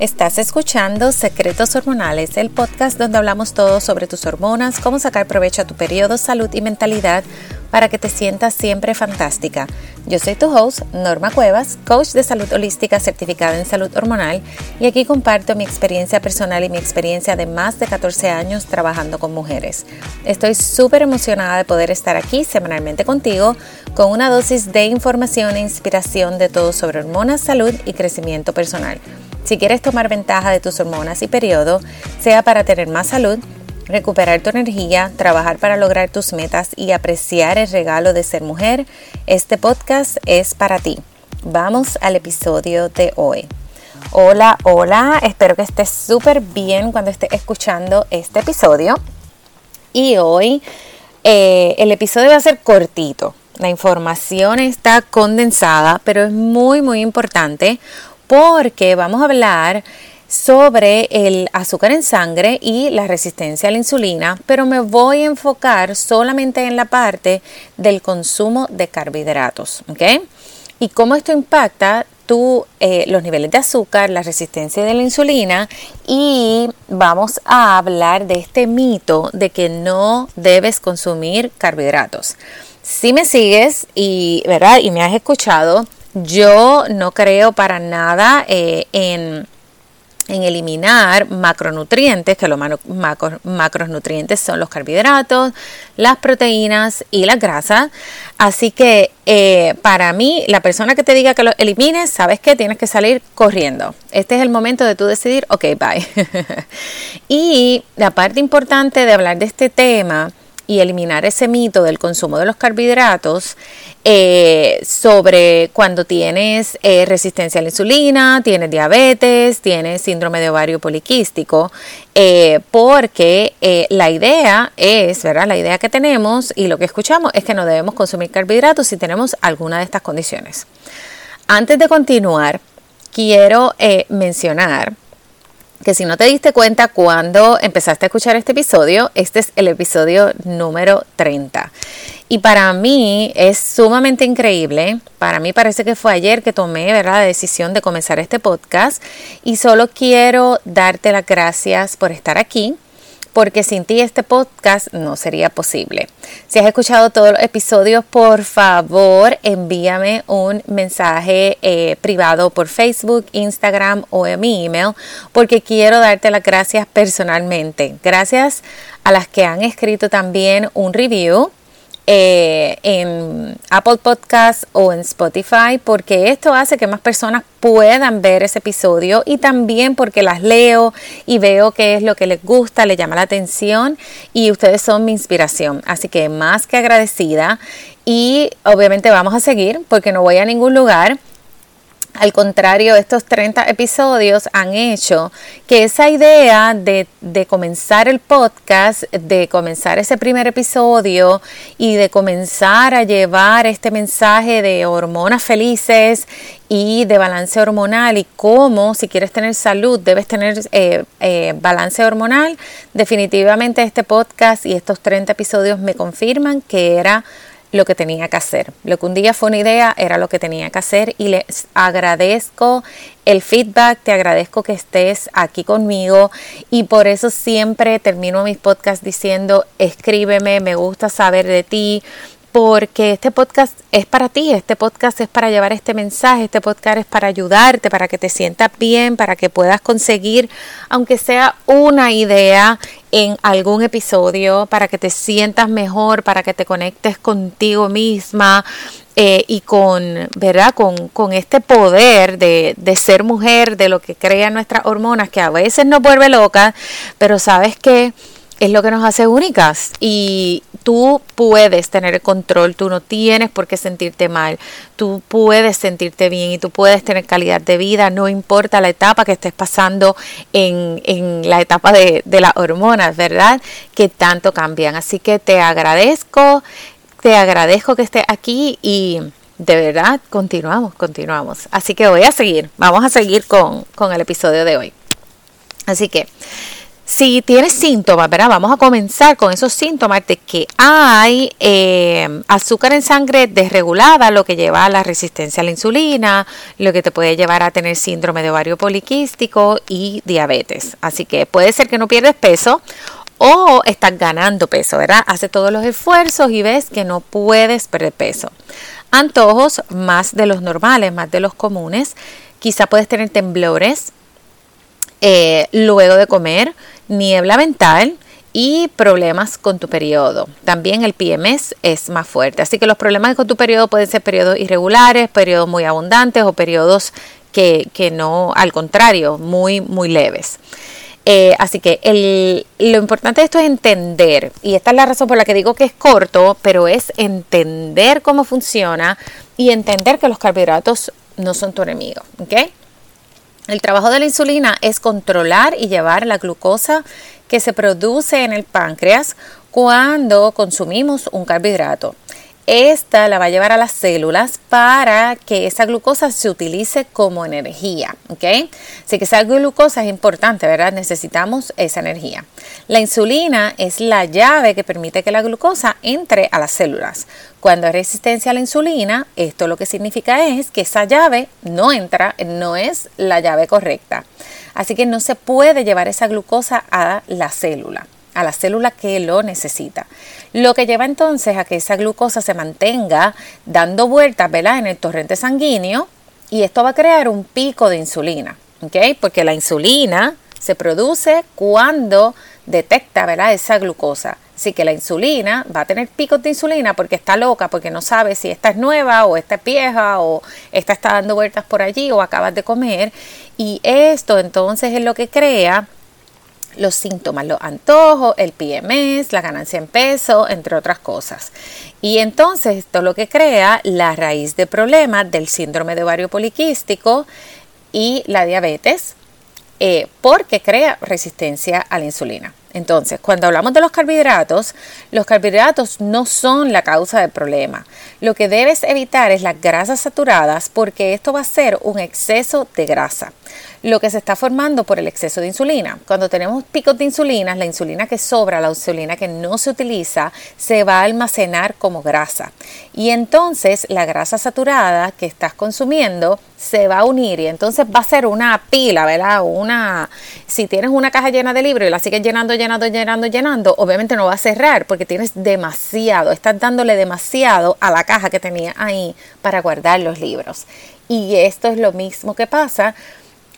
Estás escuchando Secretos Hormonales, el podcast donde hablamos todo sobre tus hormonas, cómo sacar provecho a tu periodo, salud y mentalidad para que te sientas siempre fantástica. Yo soy tu host, Norma Cuevas, coach de salud holística certificada en salud hormonal, y aquí comparto mi experiencia personal y mi experiencia de más de 14 años trabajando con mujeres. Estoy súper emocionada de poder estar aquí semanalmente contigo con una dosis de información e inspiración de todo sobre hormonas, salud y crecimiento personal. Si quieres tomar ventaja de tus hormonas y periodo, sea para tener más salud, recuperar tu energía, trabajar para lograr tus metas y apreciar el regalo de ser mujer, este podcast es para ti. Vamos al episodio de hoy. Hola, hola, espero que estés súper bien cuando estés escuchando este episodio. Y hoy eh, el episodio va a ser cortito. La información está condensada, pero es muy, muy importante porque vamos a hablar sobre el azúcar en sangre y la resistencia a la insulina, pero me voy a enfocar solamente en la parte del consumo de carbohidratos, ¿ok? Y cómo esto impacta tu, eh, los niveles de azúcar, la resistencia de la insulina y vamos a hablar de este mito de que no debes consumir carbohidratos. Si me sigues y, ¿verdad? y me has escuchado, yo no creo para nada eh, en, eliminar macronutrientes, que los macronutrientes son los carbohidratos, las proteínas y las grasas. Así que eh, para mí, la persona que te diga que lo elimines, sabes que tienes que salir corriendo. Este es el momento de tú decidir, ok, bye. y la parte importante de hablar de este tema y eliminar ese mito del consumo de los carbohidratos eh, sobre cuando tienes eh, resistencia a la insulina, tienes diabetes, tienes síndrome de ovario poliquístico, eh, porque la idea es, ¿verdad? La idea que tenemos y lo que escuchamos es que no debemos consumir carbohidratos si tenemos alguna de estas condiciones. Antes de continuar, quiero mencionar que si no te diste cuenta cuando empezaste a escuchar este episodio, este es el episodio número 30. Y para mí es sumamente increíble, para mí parece que fue ayer que tomé ¿verdad? la decisión de comenzar este podcast y solo quiero darte las gracias por estar aquí porque sin ti este podcast no sería posible. Si has escuchado todos los episodios, por favor envíame un mensaje eh, privado por Facebook, Instagram o en mi email, porque quiero darte las gracias personalmente. Gracias a las que han escrito también un review eh, en Apple Podcast o en Spotify porque esto hace que más personas puedan ver ese episodio y también porque las leo y veo qué es lo que les gusta, les llama la atención y ustedes son mi inspiración. Así que más que agradecida y obviamente vamos a seguir porque no voy a ningún lugar al contrario, estos 30 episodios han hecho que esa idea de, comenzar el podcast, de comenzar ese primer episodio y de comenzar a llevar este mensaje de hormonas felices y de balance hormonal y cómo si quieres tener salud debes tener eh, eh, balance hormonal, definitivamente este podcast y estos 30 episodios me confirman que era lo que tenía que hacer. Lo que un día fue una idea era lo que tenía que hacer y les agradezco el feedback, te agradezco que estés aquí conmigo y por eso siempre termino mis podcasts diciendo escríbeme, me gusta saber de ti, porque este podcast es para ti, este podcast es para llevar este mensaje, este podcast es para ayudarte, para que te sientas bien, para que puedas conseguir, aunque sea una idea en algún episodio, para que te sientas mejor, para que te conectes contigo misma eh, y con, ¿verdad? Con, con este poder de, de, ser mujer, de lo que crean nuestras hormonas, que a veces nos vuelve locas, pero sabes que es lo que nos hace únicas y tú puedes tener el control, tú no tienes por qué sentirte mal, tú puedes sentirte bien y tú puedes tener calidad de vida, no importa la etapa que estés pasando en, en la etapa de, de las hormonas, ¿verdad? Que tanto cambian. Así que te agradezco, te agradezco que estés aquí y de verdad continuamos, continuamos. Así que voy a seguir, vamos a seguir con, con el episodio de hoy. Así que si tienes síntomas, ¿verdad? Vamos a comenzar con esos síntomas de que hay eh, azúcar en sangre desregulada, lo que lleva a la resistencia a la insulina, lo que te puede llevar a tener síndrome de ovario poliquístico y diabetes. Así que puede ser que no pierdes peso o estás ganando peso, ¿verdad? Hace todos los esfuerzos y ves que no puedes perder peso. Antojos más de los normales, más de los comunes. Quizá puedes tener temblores eh, luego de comer, niebla mental y problemas con tu periodo. También el PMS es más fuerte. Así que los problemas con tu periodo pueden ser periodos irregulares, periodos muy abundantes o periodos que, que no, al contrario, muy, muy leves. Eh, así que lo importante de esto es entender, y esta es la razón por la que digo que es corto, pero es entender cómo funciona y entender que los carbohidratos no son tu enemigo. El trabajo de la insulina es controlar y llevar la glucosa que se produce en el páncreas cuando consumimos un carbohidrato. Esta la va a llevar a las células para que esa glucosa se utilice como energía, ¿ok? Así que esa glucosa es importante, ¿verdad? Necesitamos esa energía. La insulina es la llave que permite que la glucosa entre a las células. Cuando hay resistencia a la insulina, esto lo que significa es que esa llave no entra, no es la llave correcta. Así que no se puede llevar esa glucosa a la célula a la célula que lo necesita. Lo que lleva entonces a que esa glucosa se mantenga dando vueltas en el torrente sanguíneo y esto va a crear un pico de insulina, porque la insulina se produce cuando detecta ¿verdad? esa glucosa. Así que la insulina va a tener picos de insulina porque está loca, porque no sabe si esta es nueva o esta es vieja o esta está dando vueltas por allí o acabas de comer. Y esto entonces es lo que crea los síntomas, los antojos, el PMS, la ganancia en peso, entre otras cosas. Y entonces esto es lo que crea la raíz de problemas del síndrome de ovario poliquístico y la diabetes, eh, porque crea resistencia a la insulina. Entonces, cuando hablamos de los carbohidratos, los carbohidratos no son la causa del problema. Lo que debes evitar es las grasas saturadas porque esto va a ser un exceso de grasa lo que se está formando por el exceso de insulina. Cuando tenemos picos de insulina, la insulina que sobra, la insulina que no se utiliza, se va a almacenar como grasa. Y entonces la grasa saturada que estás consumiendo se va a unir y entonces va a ser una pila, ¿verdad? Una, si tienes una caja llena de libros y la sigues llenando, llenando, llenando, llenando, obviamente no va a cerrar porque tienes demasiado, estás dándole demasiado a la caja que tenía ahí para guardar los libros. Y esto es lo mismo que pasa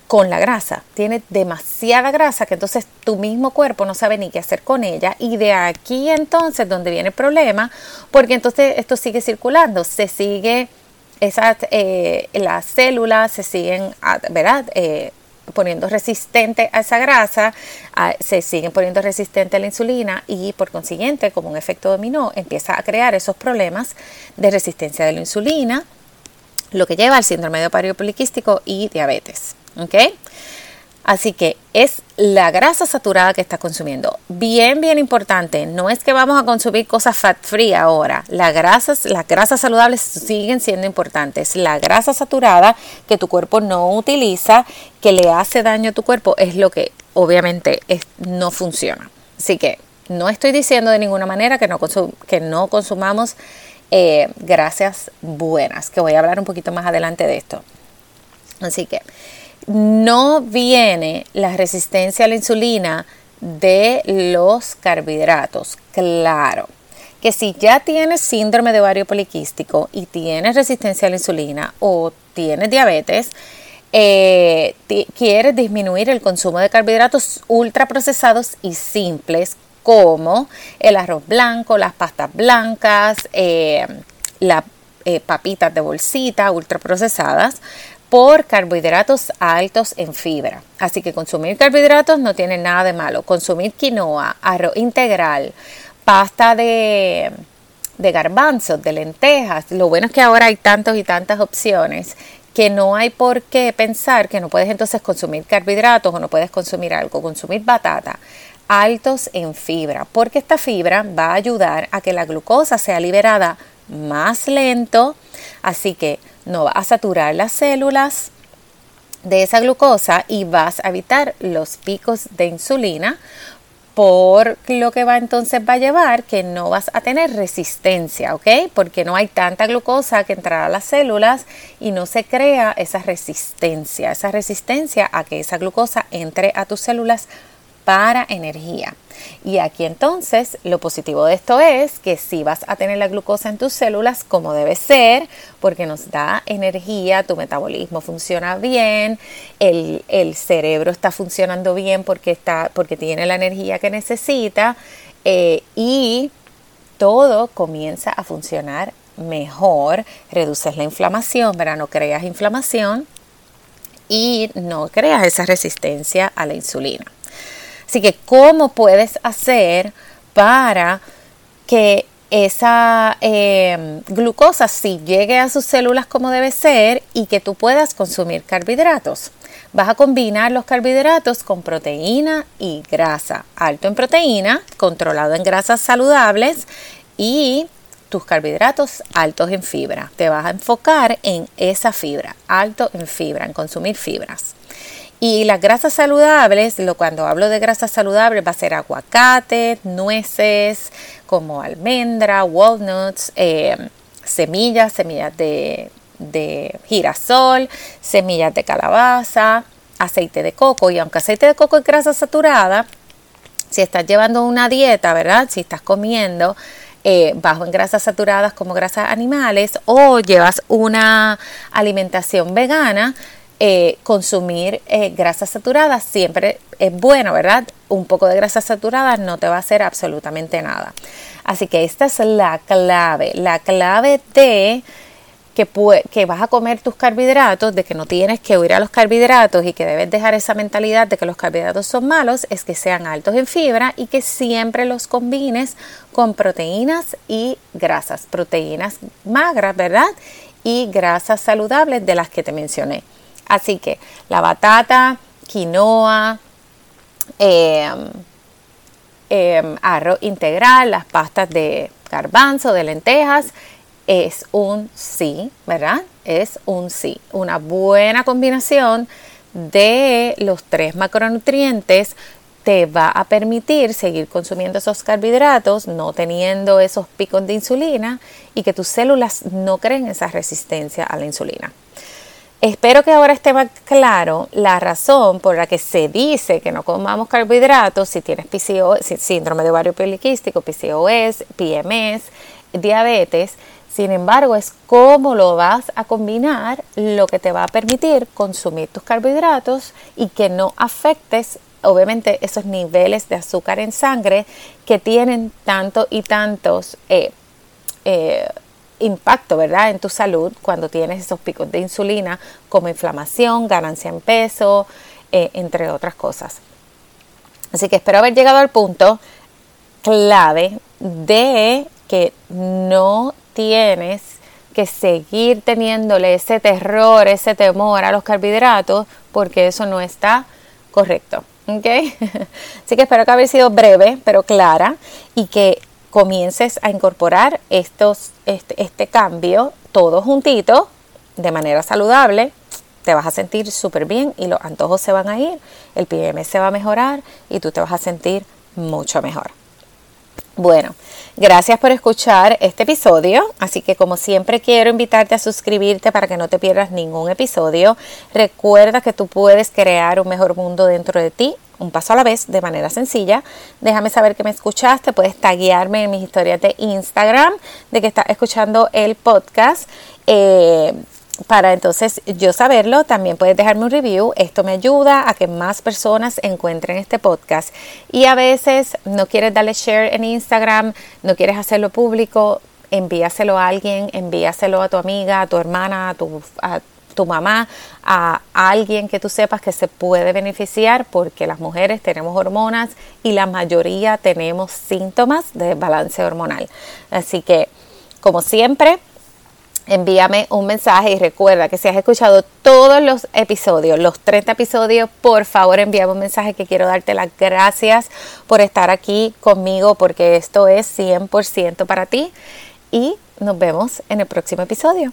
con la grasa. Tiene demasiada grasa que entonces tu mismo cuerpo no sabe ni qué hacer con ella. Y de aquí entonces donde viene el problema, porque entonces esto sigue circulando, se sigue, esas, eh, las células se siguen, ah. Eh, poniendo resistente a esa grasa, se siguen poniendo resistente a la insulina y por consiguiente, como un efecto dominó, empieza a crear esos problemas de resistencia de la insulina, lo que lleva al síndrome de ovario poliquístico y diabetes. ¿Ok? Así que es la grasa saturada que estás consumiendo. Bien, bien importante. No es que vamos a consumir cosas fat free ahora. Las grasas, las grasas saludables siguen siendo importantes. La grasa saturada que tu cuerpo no utiliza, que le hace daño a tu cuerpo, es lo que obviamente no funciona. Así que no estoy diciendo de ninguna manera que no, que no consumamos eh, grasas buenas, que voy a hablar un poquito más adelante de esto. Así que no viene la resistencia a la insulina de los carbohidratos. Claro, que si ya tienes síndrome de ovario poliquístico y tienes resistencia a la insulina o tienes diabetes, eh, quieres disminuir el consumo de carbohidratos ultraprocesados y simples como el arroz blanco, las pastas blancas, eh, las eh, papitas de bolsita ultraprocesadas, por carbohidratos altos en fibra. Así que consumir carbohidratos no tiene nada de malo. Consumir quinoa, arroz integral, pasta de, de garbanzos, de lentejas. Lo bueno es que ahora hay tantas y tantas opciones que no hay por qué pensar que no puedes entonces consumir carbohidratos o no puedes consumir algo, consumir batata altos en fibra, porque esta fibra va a ayudar a que la glucosa sea liberada más lento, así que no va a saturar las células, de esa glucosa y vas a evitar los picos de insulina por lo que va entonces va a llevar que no vas a tener resistencia, ¿ok? Porque no hay tanta glucosa que entrará a las células y no se crea esa resistencia, esa resistencia a que esa glucosa entre a tus células para energía. Y aquí entonces lo positivo de esto es que si vas a tener la glucosa en tus células como debe ser, porque nos da energía, tu metabolismo funciona bien, el, cerebro está funcionando bien porque, está, porque tiene la energía que necesita eh, y todo comienza a funcionar mejor, reduces la inflamación, ¿verdad? No creas inflamación y no creas esa resistencia a la insulina. Así que, ¿cómo puedes hacer para que esa em, glucosa sí llegue a sus células como debe ser y que tú puedas consumir carbohidratos? Vas a combinar los carbohidratos con proteína y grasa. Alto en proteína, controlado en grasas saludables y tus carbohidratos altos en fibra. Te vas a enfocar en esa fibra, alto en fibra, en consumir fibras. Y las grasas saludables, lo, cuando hablo de grasas saludables, va a ser aguacate, nueces, como almendra, walnuts, eh, semillas, semillas de, de girasol, semillas de calabaza, aceite de coco. Y aunque aceite de coco es grasa saturada, si estás llevando una dieta, ¿verdad? Si estás comiendo eh, bajo en grasas saturadas como grasas animales o llevas una alimentación vegana, eh, consumir eh, grasas saturadas siempre es bueno, ¿verdad? Un poco de grasas saturadas no te va a hacer absolutamente nada. Así que esta es la clave, la clave de que, que, vas a comer tus carbohidratos, de que no tienes que huir a los carbohidratos y que debes dejar esa mentalidad de que los carbohidratos son malos, es que sean altos en fibra y que siempre los combines con proteínas y grasas, proteínas magras, ¿verdad? Y grasas saludables de las que te mencioné. Así que la batata, quinoa, em, em, arroz integral, las pastas de garbanzo, de lentejas, es un sí, ¿verdad? Es un sí. Una buena combinación de los tres macronutrientes te va a permitir seguir consumiendo esos carbohidratos, no teniendo esos picos de insulina y que tus células no creen esa resistencia a la insulina. Espero que ahora esté más claro la razón por la que se dice que no comamos carbohidratos si tienes PCOS, síndrome de ovario poliquístico, PCOS, PMS, diabetes. Sin embargo, es cómo lo vas a combinar lo que te va a permitir consumir tus carbohidratos y que no afectes, obviamente, esos niveles de azúcar en sangre que tienen tanto y tantos eh, eh, impacto, ¿verdad?, en tu salud cuando tienes esos picos de insulina, como inflamación, ganancia en peso, eh, entre otras cosas. Así que espero haber llegado al punto clave de que no tienes que seguir teniéndole ese terror, ese temor a los carbohidratos, porque eso no está correcto. ¿ok? Así que espero que haya sido breve, pero clara, y que comiences a incorporar estos, este, este cambio todo juntito de manera saludable, te vas a sentir súper bien y los antojos se van a ir, el PM se va a mejorar y tú te vas a sentir mucho mejor. Bueno, gracias por escuchar este episodio, así que como siempre quiero invitarte a suscribirte para que no te pierdas ningún episodio. Recuerda que tú puedes crear un mejor mundo dentro de ti un paso a la vez de manera sencilla. Déjame saber que me escuchaste, puedes taguearme en mis historias de Instagram de que estás escuchando el podcast. Eh, para entonces yo saberlo, también puedes dejarme un review. Esto me ayuda a que más personas encuentren este podcast. Y a veces no quieres darle share en Instagram, no quieres hacerlo público, envíaselo a alguien, envíaselo a tu amiga, a tu hermana, a tu, tu mamá, a, alguien que tú sepas que se puede beneficiar porque las mujeres tenemos hormonas y la mayoría tenemos síntomas de balance hormonal. Así que, como siempre, envíame un mensaje y recuerda que si has escuchado todos los episodios, los 30 episodios, por favor envíame un mensaje que quiero darte las gracias por estar aquí conmigo porque esto es 100% para ti y nos vemos en el próximo episodio.